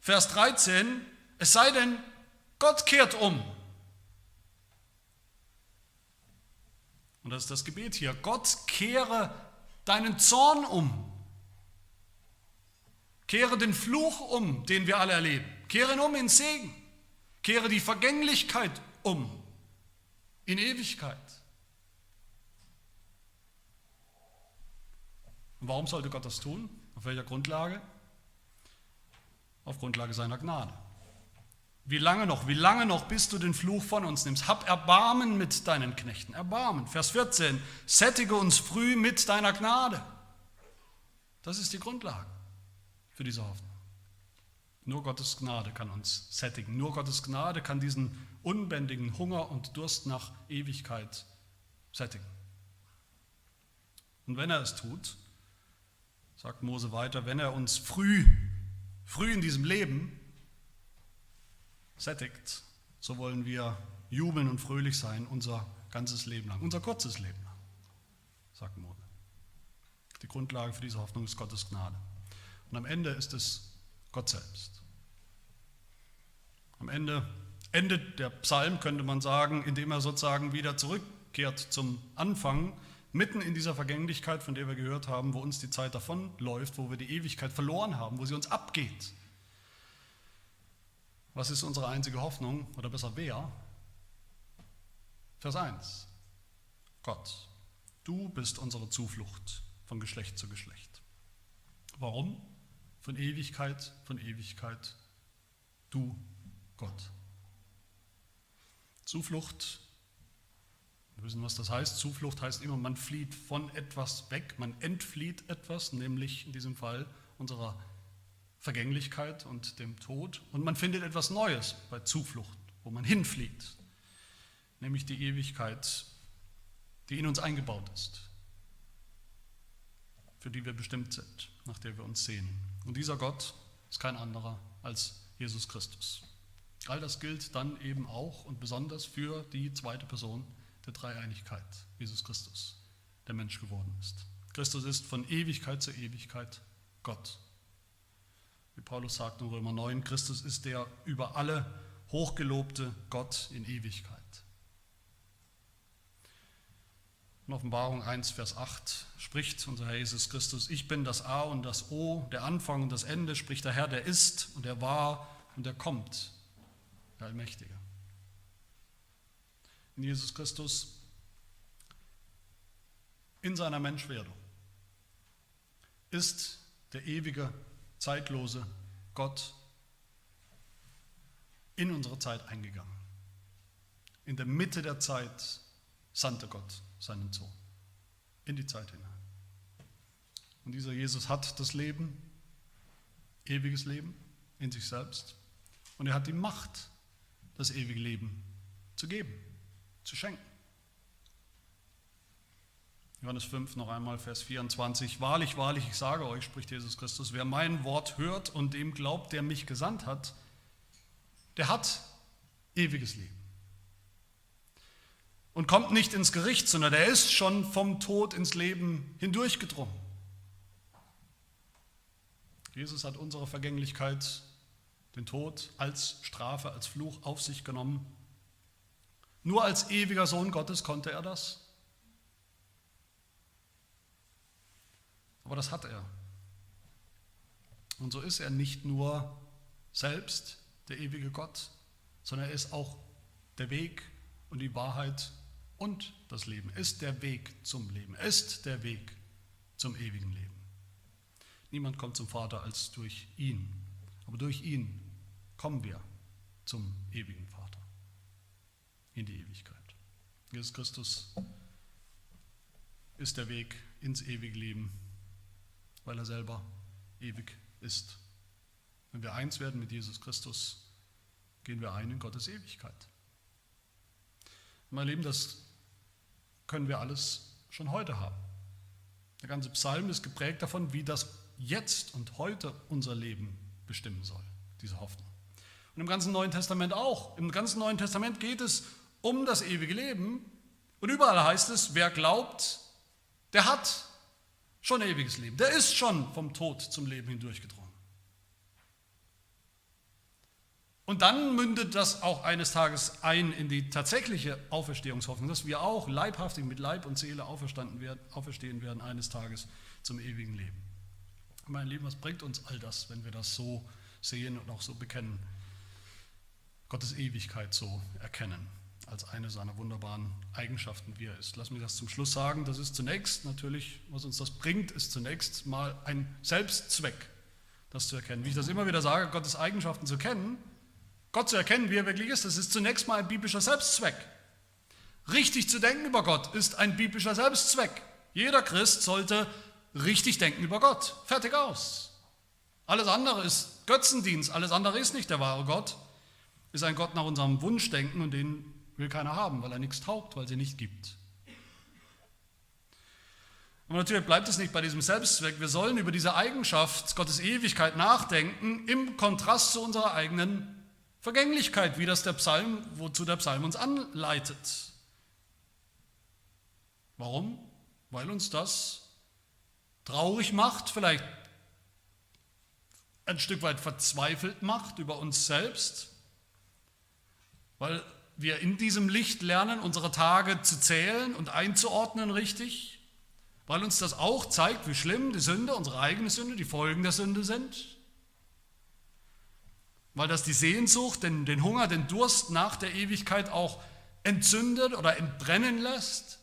Vers 13, es sei denn, Gott kehrt um. Und das ist das Gebet hier. Gott kehre deinen Zorn um. Kehre den Fluch um, den wir alle erleben. Kehre ihn um in Segen. Kehre die Vergänglichkeit um in Ewigkeit. Und warum sollte Gott das tun? Auf welcher Grundlage? Auf Grundlage seiner Gnade. Wie lange noch, wie lange noch, bis du den Fluch von uns nimmst? Hab Erbarmen mit deinen Knechten. Erbarmen. Vers 14. Sättige uns früh mit deiner Gnade. Das ist die Grundlage für diese Hoffnung. Nur Gottes Gnade kann uns sättigen. Nur Gottes Gnade kann diesen unbändigen Hunger und Durst nach Ewigkeit sättigen. Und wenn er es tut, sagt Mose weiter, wenn er uns früh früh in diesem Leben sättigt, so wollen wir jubeln und fröhlich sein unser ganzes Leben lang, unser kurzes Leben lang, sagt Mose. Die Grundlage für diese Hoffnung ist Gottes Gnade. Und am Ende ist es Gott selbst. Am Ende endet der Psalm, könnte man sagen, indem er sozusagen wieder zurückkehrt zum Anfang, mitten in dieser Vergänglichkeit, von der wir gehört haben, wo uns die Zeit davonläuft, wo wir die Ewigkeit verloren haben, wo sie uns abgeht. Was ist unsere einzige Hoffnung, oder besser wer? Vers 1. Gott, du bist unsere Zuflucht von Geschlecht zu Geschlecht. Warum? Von Ewigkeit, von Ewigkeit, du Gott. Zuflucht wir wissen, was das heißt. Zuflucht heißt immer, man flieht von etwas weg, man entflieht etwas, nämlich in diesem Fall unserer Vergänglichkeit und dem Tod. Und man findet etwas Neues bei Zuflucht, wo man hinflieht, nämlich die Ewigkeit, die in uns eingebaut ist, für die wir bestimmt sind, nach der wir uns sehen. Und dieser Gott ist kein anderer als Jesus Christus. All das gilt dann eben auch und besonders für die zweite Person der Dreieinigkeit, Jesus Christus, der Mensch geworden ist. Christus ist von Ewigkeit zu Ewigkeit Gott. Wie Paulus sagt in Römer 9, Christus ist der über alle hochgelobte Gott in Ewigkeit. In Offenbarung 1, Vers 8 spricht unser Herr Jesus Christus, ich bin das A und das O, der Anfang und das Ende, spricht der Herr, der ist und der war und der kommt, der Allmächtige in Jesus Christus in seiner Menschwerdung ist der ewige, zeitlose Gott in unsere Zeit eingegangen. In der Mitte der Zeit sandte Gott seinen Sohn in die Zeit hinein. Und dieser Jesus hat das Leben, ewiges Leben in sich selbst. Und er hat die Macht, das ewige Leben zu geben zu schenken. Johannes 5 noch einmal, Vers 24. Wahrlich, wahrlich, ich sage euch, spricht Jesus Christus, wer mein Wort hört und dem glaubt, der mich gesandt hat, der hat ewiges Leben. Und kommt nicht ins Gericht, sondern der ist schon vom Tod ins Leben hindurchgedrungen. Jesus hat unsere Vergänglichkeit, den Tod als Strafe, als Fluch auf sich genommen nur als ewiger Sohn Gottes konnte er das. Aber das hat er. Und so ist er nicht nur selbst der ewige Gott, sondern er ist auch der Weg und die Wahrheit und das Leben. Er ist der Weg zum Leben. Er ist der Weg zum ewigen Leben. Niemand kommt zum Vater als durch ihn. Aber durch ihn kommen wir zum ewigen Vater in die Ewigkeit. Jesus Christus ist der Weg ins ewige Leben, weil er selber ewig ist. Wenn wir eins werden mit Jesus Christus, gehen wir ein in Gottes Ewigkeit. Mein Lieben, das können wir alles schon heute haben. Der ganze Psalm ist geprägt davon, wie das jetzt und heute unser Leben bestimmen soll, diese Hoffnung. Und im ganzen Neuen Testament auch. Im ganzen Neuen Testament geht es um das ewige Leben. Und überall heißt es, wer glaubt, der hat schon ewiges Leben. Der ist schon vom Tod zum Leben hindurchgedrungen. Und dann mündet das auch eines Tages ein in die tatsächliche Auferstehungshoffnung, dass wir auch leibhaftig mit Leib und Seele auferstanden werden, auferstehen werden eines Tages zum ewigen Leben. Mein Lieben, was bringt uns all das, wenn wir das so sehen und auch so bekennen? Gottes Ewigkeit so erkennen als eine seiner wunderbaren Eigenschaften, wie er ist. Lass mich das zum Schluss sagen. Das ist zunächst natürlich, was uns das bringt, ist zunächst mal ein Selbstzweck, das zu erkennen. Wie ich das immer wieder sage, Gottes Eigenschaften zu kennen, Gott zu erkennen, wie er wirklich ist, das ist zunächst mal ein biblischer Selbstzweck. Richtig zu denken über Gott ist ein biblischer Selbstzweck. Jeder Christ sollte richtig denken über Gott. Fertig aus. Alles andere ist Götzendienst, alles andere ist nicht der wahre Gott. Ist ein Gott nach unserem Wunschdenken und den will keiner haben, weil er nichts taugt, weil sie nicht gibt. Und natürlich bleibt es nicht bei diesem Selbstzweck. Wir sollen über diese Eigenschaft Gottes Ewigkeit nachdenken im Kontrast zu unserer eigenen Vergänglichkeit, wie das der Psalm, wozu der Psalm uns anleitet. Warum? Weil uns das traurig macht, vielleicht ein Stück weit verzweifelt macht über uns selbst, weil wir in diesem Licht lernen, unsere Tage zu zählen und einzuordnen richtig, weil uns das auch zeigt, wie schlimm die Sünde, unsere eigene Sünde, die Folgen der Sünde sind, weil das die Sehnsucht, den, den Hunger, den Durst nach der Ewigkeit auch entzündet oder entbrennen lässt.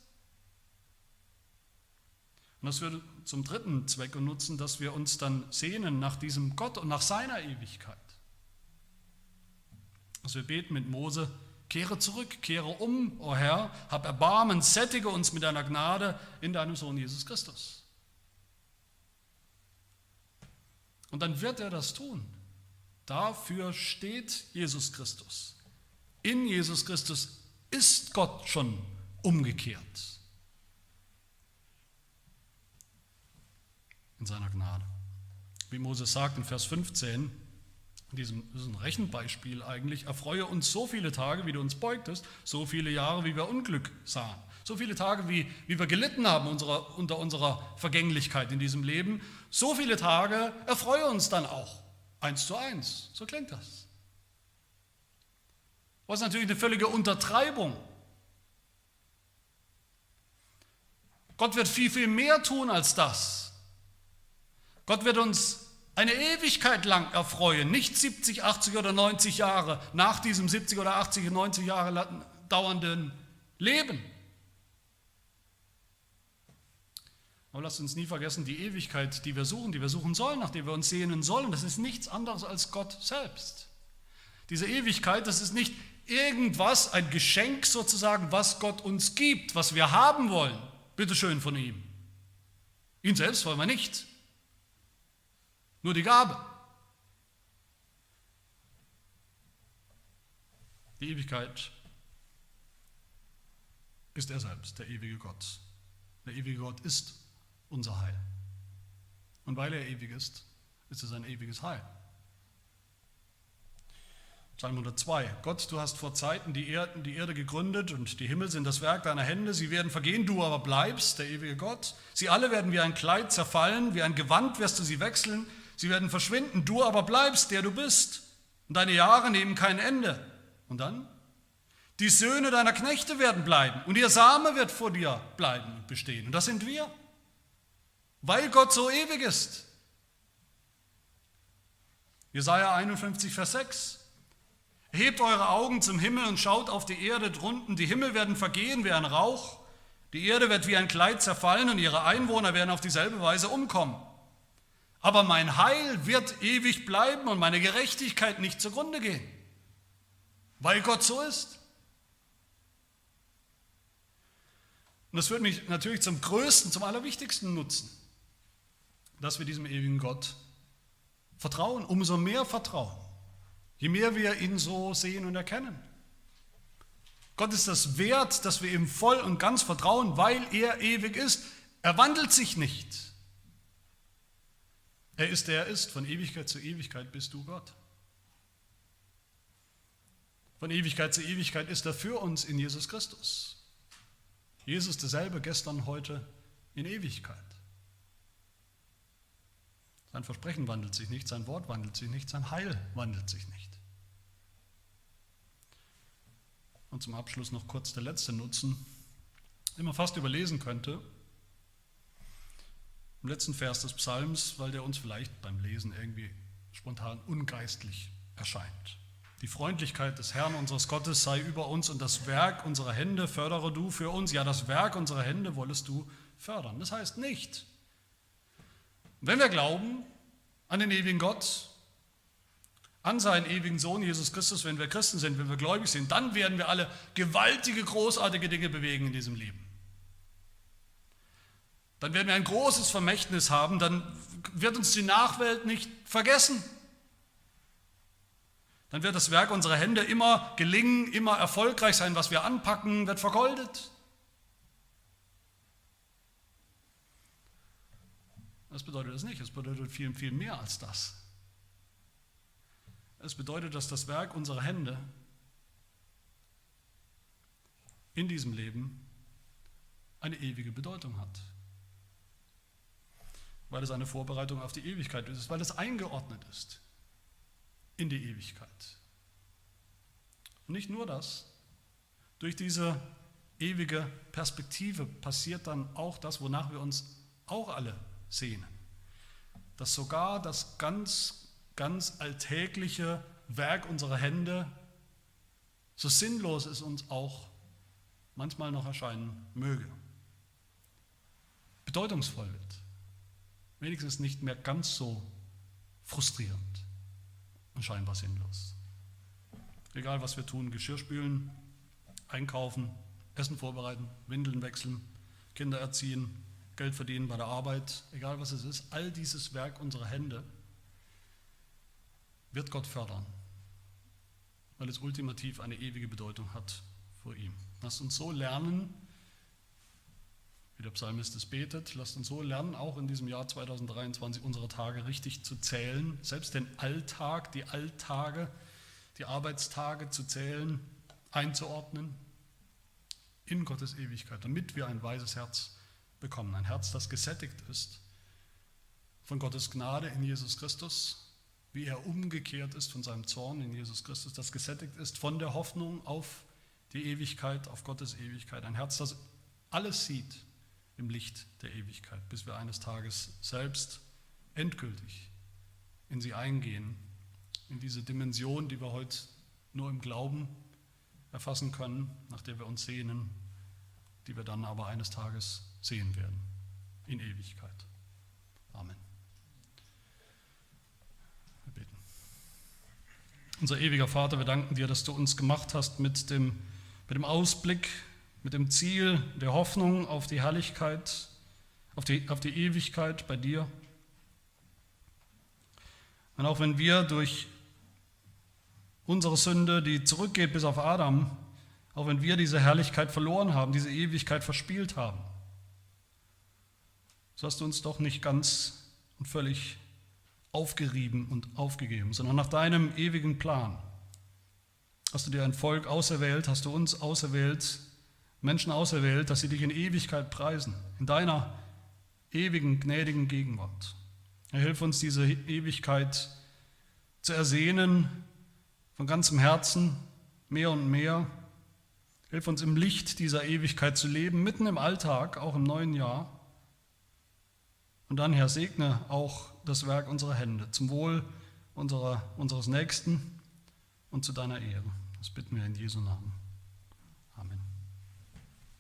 Und das würde zum dritten Zweck nutzen, dass wir uns dann sehnen nach diesem Gott und nach seiner Ewigkeit. Dass wir beten mit Mose, Kehre zurück, kehre um, o oh Herr, hab Erbarmen, sättige uns mit deiner Gnade in deinem Sohn Jesus Christus. Und dann wird er das tun. Dafür steht Jesus Christus. In Jesus Christus ist Gott schon umgekehrt. In seiner Gnade. Wie Moses sagt in Vers 15, in diesem Rechenbeispiel eigentlich, erfreue uns so viele Tage, wie du uns beugtest, so viele Jahre, wie wir Unglück sahen, so viele Tage, wie, wie wir gelitten haben unserer, unter unserer Vergänglichkeit in diesem Leben, so viele Tage erfreue uns dann auch, eins zu eins, so klingt das. Was natürlich eine völlige Untertreibung. Gott wird viel, viel mehr tun als das. Gott wird uns eine Ewigkeit lang erfreuen, nicht 70, 80 oder 90 Jahre nach diesem 70 oder 80, 90 Jahre dauernden Leben. Aber lasst uns nie vergessen, die Ewigkeit, die wir suchen, die wir suchen sollen, nach der wir uns sehnen sollen, das ist nichts anderes als Gott selbst. Diese Ewigkeit, das ist nicht irgendwas, ein Geschenk sozusagen, was Gott uns gibt, was wir haben wollen. Bitte schön von ihm. Ihn selbst wollen wir nicht nur die Gabe. Die Ewigkeit ist er selbst, der ewige Gott. Der ewige Gott ist unser Heil. Und weil er ewig ist, ist es ein ewiges Heil. Psalm 102. Gott, du hast vor Zeiten die, Erden, die Erde gegründet und die Himmel sind das Werk deiner Hände. Sie werden vergehen, du aber bleibst, der ewige Gott. Sie alle werden wie ein Kleid zerfallen, wie ein Gewand wirst du sie wechseln. Sie werden verschwinden, du aber bleibst, der du bist. Und deine Jahre nehmen kein Ende. Und dann? Die Söhne deiner Knechte werden bleiben und ihr Same wird vor dir bleiben und bestehen. Und das sind wir, weil Gott so ewig ist. Jesaja 51, Vers 6. Hebt eure Augen zum Himmel und schaut auf die Erde drunten. Die Himmel werden vergehen wie ein Rauch. Die Erde wird wie ein Kleid zerfallen und ihre Einwohner werden auf dieselbe Weise umkommen. Aber mein Heil wird ewig bleiben und meine Gerechtigkeit nicht zugrunde gehen, weil Gott so ist. Und das wird mich natürlich zum größten, zum allerwichtigsten nutzen, dass wir diesem ewigen Gott vertrauen, umso mehr vertrauen. Je mehr wir ihn so sehen und erkennen. Gott ist das wert, dass wir ihm voll und ganz vertrauen, weil er ewig ist. Er wandelt sich nicht. Er ist der er ist. Von Ewigkeit zu Ewigkeit bist du Gott. Von Ewigkeit zu Ewigkeit ist er für uns in Jesus Christus. Jesus derselbe gestern, heute, in Ewigkeit. Sein Versprechen wandelt sich nicht, sein Wort wandelt sich nicht, sein Heil wandelt sich nicht. Und zum Abschluss noch kurz der letzte Nutzen, den man fast überlesen könnte. Im letzten Vers des Psalms, weil der uns vielleicht beim Lesen irgendwie spontan ungeistlich erscheint. Die Freundlichkeit des Herrn unseres Gottes sei über uns und das Werk unserer Hände fördere du für uns. Ja, das Werk unserer Hände wollest du fördern. Das heißt nicht, wenn wir glauben an den ewigen Gott, an seinen ewigen Sohn Jesus Christus, wenn wir Christen sind, wenn wir gläubig sind, dann werden wir alle gewaltige, großartige Dinge bewegen in diesem Leben. Dann werden wir ein großes Vermächtnis haben, dann wird uns die Nachwelt nicht vergessen. Dann wird das Werk unserer Hände immer gelingen, immer erfolgreich sein, was wir anpacken, wird vergoldet. Das bedeutet das nicht, es bedeutet viel, viel mehr als das. Es bedeutet, dass das Werk unserer Hände in diesem Leben eine ewige Bedeutung hat. Weil es eine Vorbereitung auf die Ewigkeit ist, weil es eingeordnet ist in die Ewigkeit. Und nicht nur das, durch diese ewige Perspektive passiert dann auch das, wonach wir uns auch alle sehnen. Dass sogar das ganz, ganz alltägliche Werk unserer Hände, so sinnlos es uns auch manchmal noch erscheinen möge, bedeutungsvoll wird. Wenigstens nicht mehr ganz so frustrierend und scheinbar sinnlos. Egal was wir tun, Geschirr spülen, einkaufen, Essen vorbereiten, Windeln wechseln, Kinder erziehen, Geld verdienen bei der Arbeit, egal was es ist, all dieses Werk unserer Hände wird Gott fördern, weil es ultimativ eine ewige Bedeutung hat vor ihm. Lasst uns so lernen, wie der Psalmist es betet, lasst uns so lernen, auch in diesem Jahr 2023 unsere Tage richtig zu zählen, selbst den Alltag, die Alltage, die Arbeitstage zu zählen, einzuordnen in Gottes Ewigkeit, damit wir ein weises Herz bekommen. Ein Herz, das gesättigt ist von Gottes Gnade in Jesus Christus, wie er umgekehrt ist von seinem Zorn in Jesus Christus, das gesättigt ist von der Hoffnung auf die Ewigkeit, auf Gottes Ewigkeit. Ein Herz, das alles sieht im Licht der Ewigkeit, bis wir eines Tages selbst endgültig in sie eingehen, in diese Dimension, die wir heute nur im Glauben erfassen können, nach der wir uns sehnen, die wir dann aber eines Tages sehen werden in Ewigkeit. Amen. Wir beten. Unser ewiger Vater, wir danken dir, dass du uns gemacht hast mit dem, mit dem Ausblick, mit dem Ziel der Hoffnung auf die Herrlichkeit, auf die, auf die Ewigkeit bei dir. Und auch wenn wir durch unsere Sünde, die zurückgeht bis auf Adam, auch wenn wir diese Herrlichkeit verloren haben, diese Ewigkeit verspielt haben, so hast du uns doch nicht ganz und völlig aufgerieben und aufgegeben, sondern nach deinem ewigen Plan hast du dir ein Volk auserwählt, hast du uns auserwählt, Menschen auserwählt, dass sie dich in Ewigkeit preisen, in deiner ewigen, gnädigen Gegenwart. Er hilf uns, diese Ewigkeit zu ersehnen, von ganzem Herzen, mehr und mehr. Hilf uns im Licht dieser Ewigkeit zu leben, mitten im Alltag, auch im neuen Jahr. Und dann, Herr, segne auch das Werk unserer Hände zum Wohl unserer, unseres Nächsten und zu deiner Ehre. Das bitten wir in Jesu Namen.